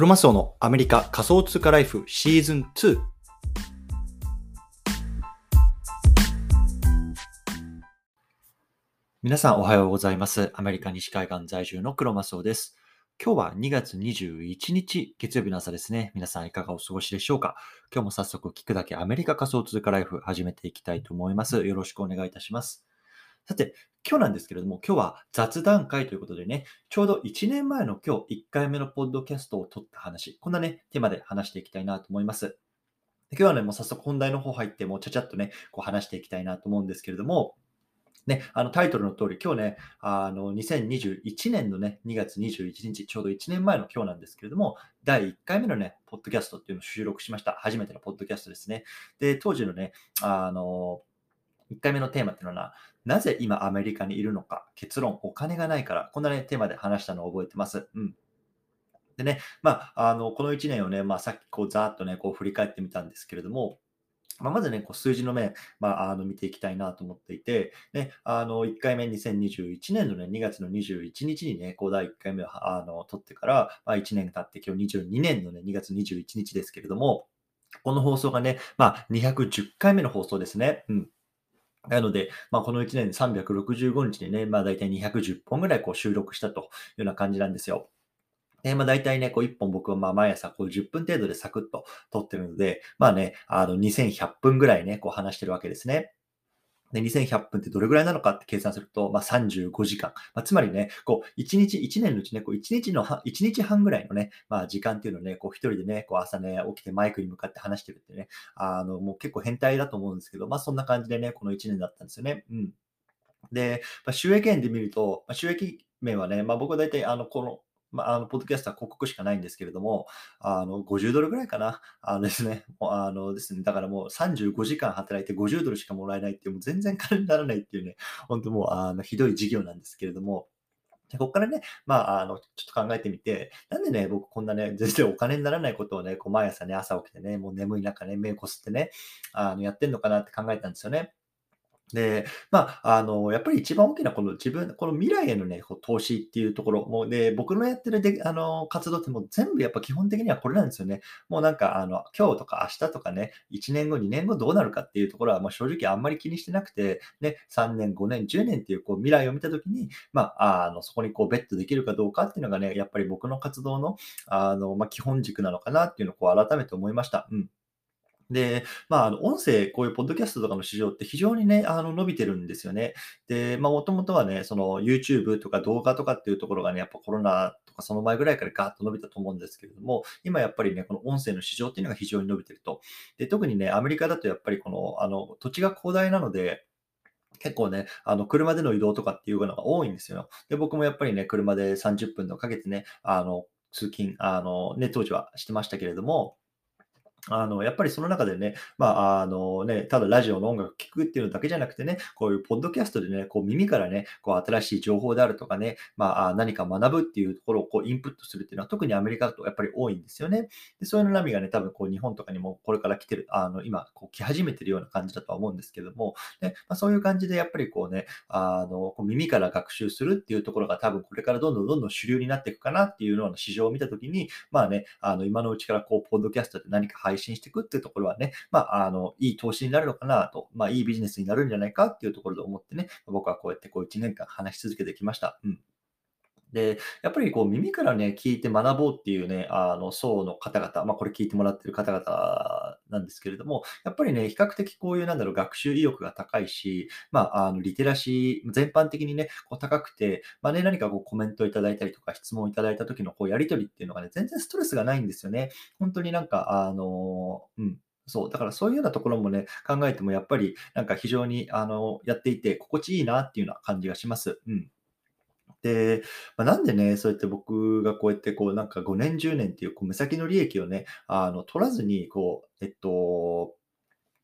クロマスオのアメリカ仮想通貨ライフシーズン2。皆さんおはようございます。アメリカ西海岸在住のクロマスオです。今日は2月21日月曜日の朝ですね。皆さんいかがお過ごしでしょうか？今日も早速聞くだけアメリカ仮想通貨ライフ始めていきたいと思います。よろしくお願いいたします。さて、今日なんですけれども、今日は雑談会ということでね、ちょうど1年前の今日、1回目のポッドキャストを撮った話、こんなね、テーマで話していきたいなと思います。今日はね、もう早速本題の方入って、もうちゃちゃっとね、こう話していきたいなと思うんですけれども、ね、あのタイトルの通り、今日ね、あの2021年のね、2月21日、ちょうど1年前の今日なんですけれども、第1回目のね、ポッドキャストっていうのを収録しました。初めてのポッドキャストですね。で、当時のね、あの、1回目のテーマっていうのは、なぜ今アメリカにいるのか、結論、お金がないから、こんなね、テーマで話したのを覚えてます。うん。でね、まあ、あの、この1年をね、まあ、さっきこう、ざーっとね、こう、振り返ってみたんですけれども、まあ、まずね、こう数字の面、まあ、あの見ていきたいなと思っていて、ね、あの1回目、2021年の、ね、2月の21日にね、こう第1回目をあの取ってから、まあ、1年経って、今日22年の、ね、2月21日ですけれども、この放送がね、まあ、210回目の放送ですね。うん。なので、まあ、この1年365日でね、まあ、大体210本ぐらいこう収録したというような感じなんですよ。で、まあ大体ね、こう1本僕はまあ毎朝こう10分程度でサクッと撮ってるので、まあね、あの2100分ぐらいね、こう話してるわけですね。で、2100分ってどれぐらいなのかって計算すると、まあ35時間。まあ、つまりね、こう1日、1年のうちね、こう1日の、1日半ぐらいのね、まあ時間っていうのをね、こう一人でね、こう朝ね、起きてマイクに向かって話してるってね、あの、もう結構変態だと思うんですけど、まあそんな感じでね、この1年だったんですよね。うん。で、まあ、収益面で見ると、まあ、収益面はね、まあ僕は大体あの、この、まあ、あの、ポッドキャストは広告しかないんですけれども、あの、50ドルぐらいかな。あのですね、あのですね、だからもう35時間働いて50ドルしかもらえないっていう、もう全然金にならないっていうね、本当もう、あの、ひどい事業なんですけれども、でここからね、まあ、あの、ちょっと考えてみて、なんでね、僕こんなね、全然お金にならないことをね、こう毎朝ね、朝起きてね、もう眠い中ね、目をこすってね、あの、やってんのかなって考えたんですよね。で、まあ、あの、やっぱり一番大きなこの自分、この未来へのね、こう投資っていうところ、もうで、僕のやってるで、あの、活動ってもう全部やっぱ基本的にはこれなんですよね。もうなんか、あの、今日とか明日とかね、1年後、2年後どうなるかっていうところは、まあ正直あんまり気にしてなくて、ね、3年、5年、10年っていうこう未来を見たときに、まあ、あの、そこにこうベットできるかどうかっていうのがね、やっぱり僕の活動の、あの、まあ基本軸なのかなっていうのをこう改めて思いました。うん。で、まあ、あの、音声、こういうポッドキャストとかの市場って非常にね、あの、伸びてるんですよね。で、まあ、もともとはね、その YouTube とか動画とかっていうところがね、やっぱコロナとかその前ぐらいからガーッと伸びたと思うんですけれども、今やっぱりね、この音声の市場っていうのが非常に伸びてると。で、特にね、アメリカだとやっぱりこの、あの、土地が広大なので、結構ね、あの、車での移動とかっていうのが多いんですよ。で、僕もやっぱりね、車で30分とかけてね、あの、通勤、あの、ね、当時はしてましたけれども、あの、やっぱりその中でね、まあ、あのね、ただラジオの音楽聴くっていうのだけじゃなくてね、こういうポッドキャストでね、こう耳からね、こう新しい情報であるとかね、まあ、何か学ぶっていうところをこうインプットするっていうのは特にアメリカだとやっぱり多いんですよね。で、そういうの波がね、多分こう日本とかにもこれから来てる、あの、今、こう来始めてるような感じだとは思うんですけども、ね、まあ、そういう感じでやっぱりこうね、あの、こう耳から学習するっていうところが多分これからどんどんどんどん主流になっていくかなっていうような市場を見たときに、まあね、あの、今のうちからこう、ポッドキャストで何か配配信していくっていうところはね、まあ、あの、いい投資になるのかなと、まあ、いいビジネスになるんじゃないかっていうところで思ってね、僕はこうやってこう1年間話し続けてきました。うん。で、やっぱりこう耳からね、聞いて学ぼうっていうね、あの層の方々、まあこれ聞いてもらってる方々なんですけれども、やっぱりね、比較的こういうなんだろう、学習意欲が高いし、まあ、あの、リテラシー、全般的にね、こう高くて、まあね、何かこうコメントをいただいたりとか質問をいただいた時のこうやり取りっていうのがね、全然ストレスがないんですよね。本当になんか、あの、うん。そう、だからそういうようなところもね、考えてもやっぱりなんか非常にあのやっていて心地いいなっていうような感じがします。うん。で、まあ、なんでね、そうやって僕がこうやってこうなんか5年、10年っていうこう目先の利益をね、あの取らずに、こう、えっと、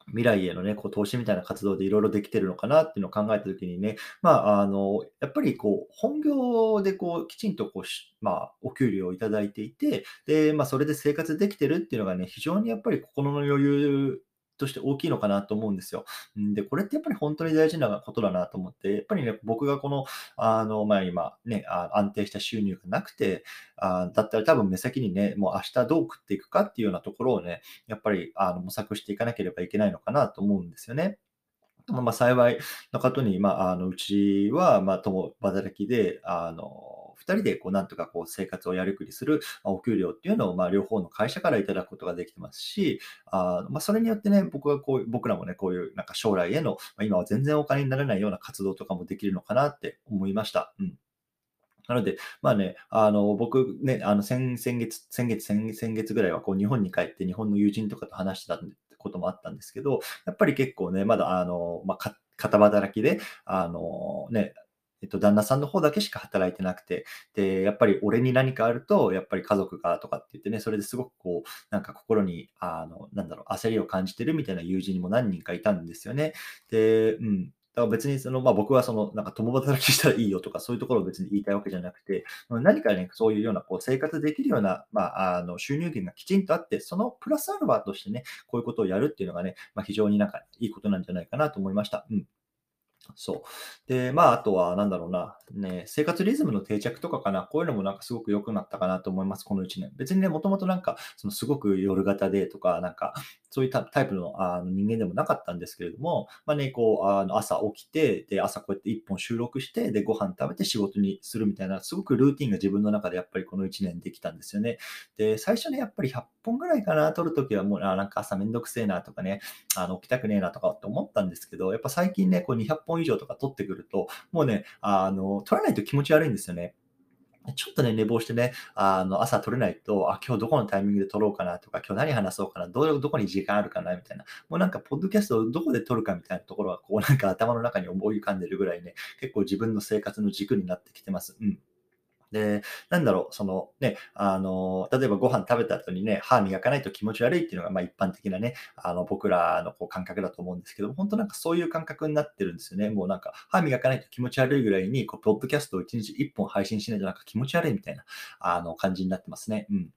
未来へのね、こう投資みたいな活動でいろいろできてるのかなっていうのを考えたときにね、まあ、あの、やっぱりこう、本業でこう、きちんとこう、まあ、お給料をいただいていて、で、まあ、それで生活できてるっていうのがね、非常にやっぱり心の余裕として大きいのかなと思うんですよ。で、これってやっぱり本当に大事なことだなと思って、やっぱりね、僕がこの、あの、まあ、今ね、安定した収入がなくて、あだったら多分目先にね、もう明日どう食っていくかっていうようなところをね、やっぱりあの模索していかなければいけないのかなと思うんですよね。まあ、幸いなことに、まあ、あのうちは、まあ、共働きで、あの、2人でこうなんとかこう生活をやりくりするお給料っていうのをまあ両方の会社からいただくことができてますし、あまあ、それによってね、僕はこう僕らもね、こういうなんか将来への、まあ、今は全然お金にならないような活動とかもできるのかなって思いました。うんなので、まあね、あの、僕ね、あの、先、先月、先月、先月ぐらいは、こう、日本に帰って日本の友人とかと話してたこともあったんですけど、やっぱり結構ね、まだ、あの、まあ、片働きで、あの、ね、えっと、旦那さんの方だけしか働いてなくて、で、やっぱり俺に何かあると、やっぱり家族がとかって言ってね、それですごくこう、なんか心に、あの、なんだろう、焦りを感じてるみたいな友人にも何人かいたんですよね。で、うん。だから別にその、まあ、僕はその、なんか共働きしたらいいよとか、そういうところを別に言いたいわけじゃなくて、何かね、そういうようなこう生活できるような、まあ、あの収入源がきちんとあって、そのプラスアルファとしてね、こういうことをやるっていうのがね、まあ、非常になんかいいことなんじゃないかなと思いました。うん。そう。で、まあ、あとは、なんだろうな、ね、生活リズムの定着とかかな、こういうのもなんかすごく良くなったかなと思います、この1年。別にね、もともとなんか、そのすごく夜型でとか、なんか、そういったタイプのあの人間でもなかったんですけれども、まあね、こう、あの朝起きて、で、朝こうやって1本収録して、で、ご飯食べて仕事にするみたいな、すごくルーティンが自分の中でやっぱりこの1年できたんですよね。で、最初ね、やっぱり100本ぐらいかな、撮るときはもう、あなんか朝めんどくせえなとかね、あの起きたくねえなとかって思ったんですけど、やっぱ最近ね、こう200本以上とか取ってくると、もうね、あの、取らないと気持ち悪いんですよね。ちょっとね、寝坊してね、あの、朝撮れないと、あ、今日どこのタイミングで撮ろうかなとか、今日何話そうかな、ど、どこに時間あるかな、みたいな。もうなんか、ポッドキャストをどこで撮るかみたいなところは、こうなんか頭の中に思い浮かんでるぐらいね、結構自分の生活の軸になってきてます。うん。で、なんだろう、そのね、あの、例えばご飯食べた後にね、歯磨かないと気持ち悪いっていうのが、まあ一般的なね、あの、僕らのこう感覚だと思うんですけど、本当なんかそういう感覚になってるんですよね。もうなんか、歯磨かないと気持ち悪いぐらいに、こう、ポッドキャストを1日1本配信しないとなんか気持ち悪いみたいな、あの、感じになってますね。うん。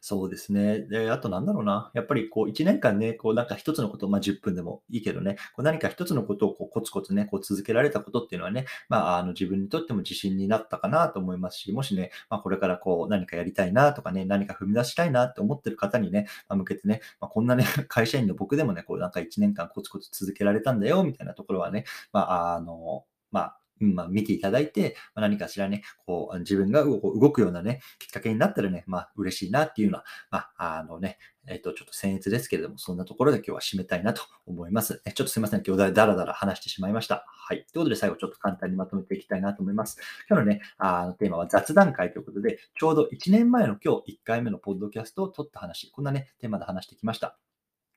そうですね。で、あとなんだろうな。やっぱりこう1年間ね、こうなんか一つのこと、まあ10分でもいいけどね、こう何か一つのことをこうコツコツね、こう続けられたことっていうのはね、まああの自分にとっても自信になったかなと思いますし、もしね、まあこれからこう何かやりたいなとかね、何か踏み出したいなって思ってる方にね、まあ、向けてね、まあ、こんなね、会社員の僕でもね、こうなんか1年間コツコツ続けられたんだよ、みたいなところはね、まああの、まあ、まあ、見ていただいて、まあ、何かしらね、こう、自分が動くようなね、きっかけになったらね、まあ、嬉しいなっていうのは、まあ、あのね、えっ、と、ちょっと僭越ですけれども、そんなところで今日は締めたいなと思います。ちょっとすいません。今日だらだら話してしまいました。はい。ということで、最後ちょっと簡単にまとめていきたいなと思います。今日のね、あのテーマは雑談会ということで、ちょうど1年前の今日1回目のポッドキャストを撮った話、こんなね、テーマで話してきました。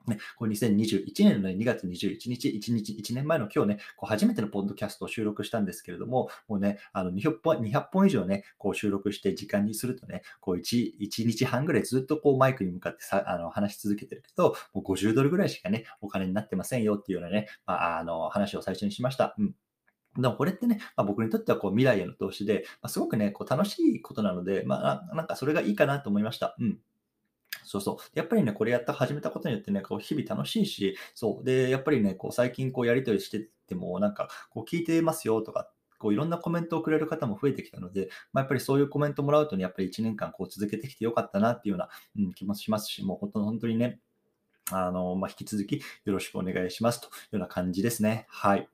ね、これ2021年の、ね、2月21日、1日、1年前の今日ね、こう初めてのポッドキャストを収録したんですけれども、もうね、あの200本 ,200 本以上ね、こう収録して時間にするとね、こう 1, 1日半ぐらいずっとこうマイクに向かってさあの話し続けてるけど、もう50ドルぐらいしかね、お金になってませんよっていうようなね、まあ、あの話を最初にしました。うんでもこれってね、まあ、僕にとってはこう未来への投資で、まあ、すごくね、こう楽しいことなので、まあ、なんかそれがいいかなと思いました。うん。そうそう。やっぱりね、これやった始めたことによってね、こう日々楽しいし、そう。で、やっぱりね、こう最近こうやりとりしてても、なんか、こう聞いてますよとか、こういろんなコメントをくれる方も増えてきたので、まあ、やっぱりそういうコメントもらうとね、やっぱり1年間こう続けてきてよかったなっていうような、うん、気もしますし、もう本当本当にね、あの、まあ、引き続きよろしくお願いしますというような感じですね。はい。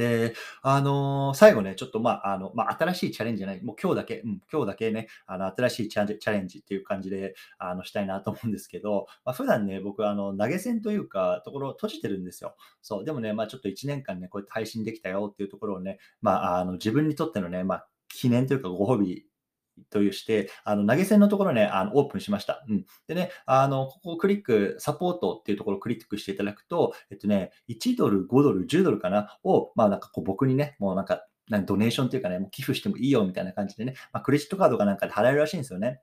で、あのー、最後ね、ちょっとまあ、あの、まあ、新しいチャレンジじゃない、もう今日だけ、うん、今日だけね、あの、新しいチャレンジっていう感じで、あの、したいなと思うんですけど、まあ、普段ね、僕、あの、投げ銭というか、ところを閉じてるんですよ。そう、でもね、まあ、ちょっと1年間ね、こうやって配信できたよっていうところをね、まあ、あの、自分にとってのね、まあ、記念というかご褒美というして、あの投げ銭のところね、あのオープンしました。うん。でね、あの、ここをクリック、サポートっていうところをクリックしていただくと、えっとね、1ドル、5ドル、10ドルかな？を、まあなんかこう僕にね、もうなんか、なんドネーションというかね、もう寄付してもいいよみたいな感じでね、まあ、クレジットカードかなんかで払えるらしいんですよね。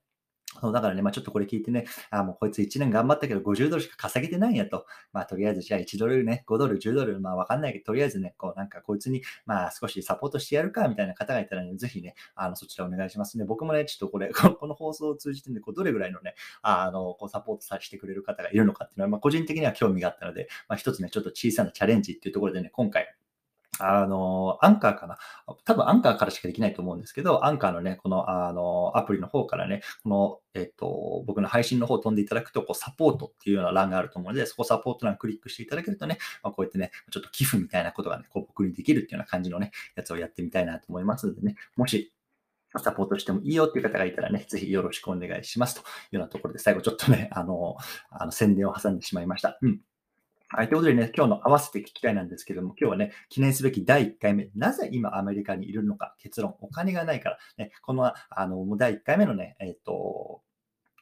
そう、だからね、ま、ちょっとこれ聞いてね、あ、もうこいつ1年頑張ったけど50ドルしか稼げてないんやと。まあ、とりあえずじゃあ1ドルね、5ドル、10ドル、まあ、わかんないけど、とりあえずね、こうなんかこいつに、まあ、少しサポートしてやるかみたいな方がいたらね、ぜひね、あの、そちらお願いしますね。僕もね、ちょっとこれ、この放送を通じてね、こうどれぐらいのね、あの、こうサポートさせてくれる方がいるのかっていうのは、まあ、個人的には興味があったので、まあ、一つね、ちょっと小さなチャレンジっていうところでね、今回、あの、アンカーかな？多分アンカーからしかできないと思うんですけど、アンカーのね、この、あの、アプリの方からね、この、えっと、僕の配信の方を飛んでいただくと、こう、サポートっていうような欄があると思うので、そこサポート欄クリックしていただけるとね、まあ、こうやってね、ちょっと寄付みたいなことがね、こう僕にできるっていうような感じのね、やつをやってみたいなと思いますのでね、もし、サポートしてもいいよっていう方がいたらね、ぜひよろしくお願いしますというようなところで、最後ちょっとね、あの、あの宣伝を挟んでしまいました。うん。はい。ということでね、今日の合わせて聞きたいなんですけども、今日はね、記念すべき第1回目、なぜ今アメリカにいるのか、結論、お金がないから、ね、この、あの、第1回目のね、えっ、と、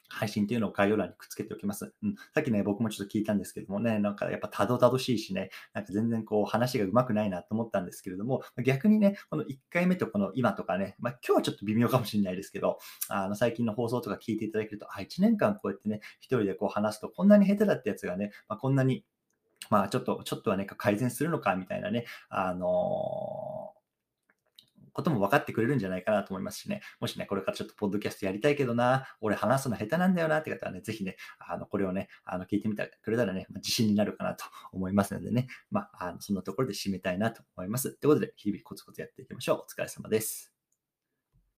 配信っていうのを概要欄にくっつけておきます。うん。さっきね、僕もちょっと聞いたんですけどもね、なんかやっぱたどたどしいしね、なんか全然こう話が上手くないなと思ったんですけれども、逆にね、この1回目とこの今とかね、まあ今日はちょっと微妙かもしれないですけど、あの最近の放送とか聞いていただけると、あ、1年間こうやってね、一人でこう話すとこんなに下手だったやつがね、まあ、こんなにまあ、ちょっと、ちょっとはね、改善するのかみたいなね、あのことも分かってくれるんじゃないかなと思いますしね、もしね、これからちょっとポッドキャストやりたいけどな、俺話すの下手なんだよなって方はね、ぜひね、あの、これをね、あの、聞いてみてくれたらね、まあ、自信になるかなと思いますのでね、まあ、あのそんなところで締めたいなと思います。ということで、日々コツコツやっていきましょう。お疲れ様です。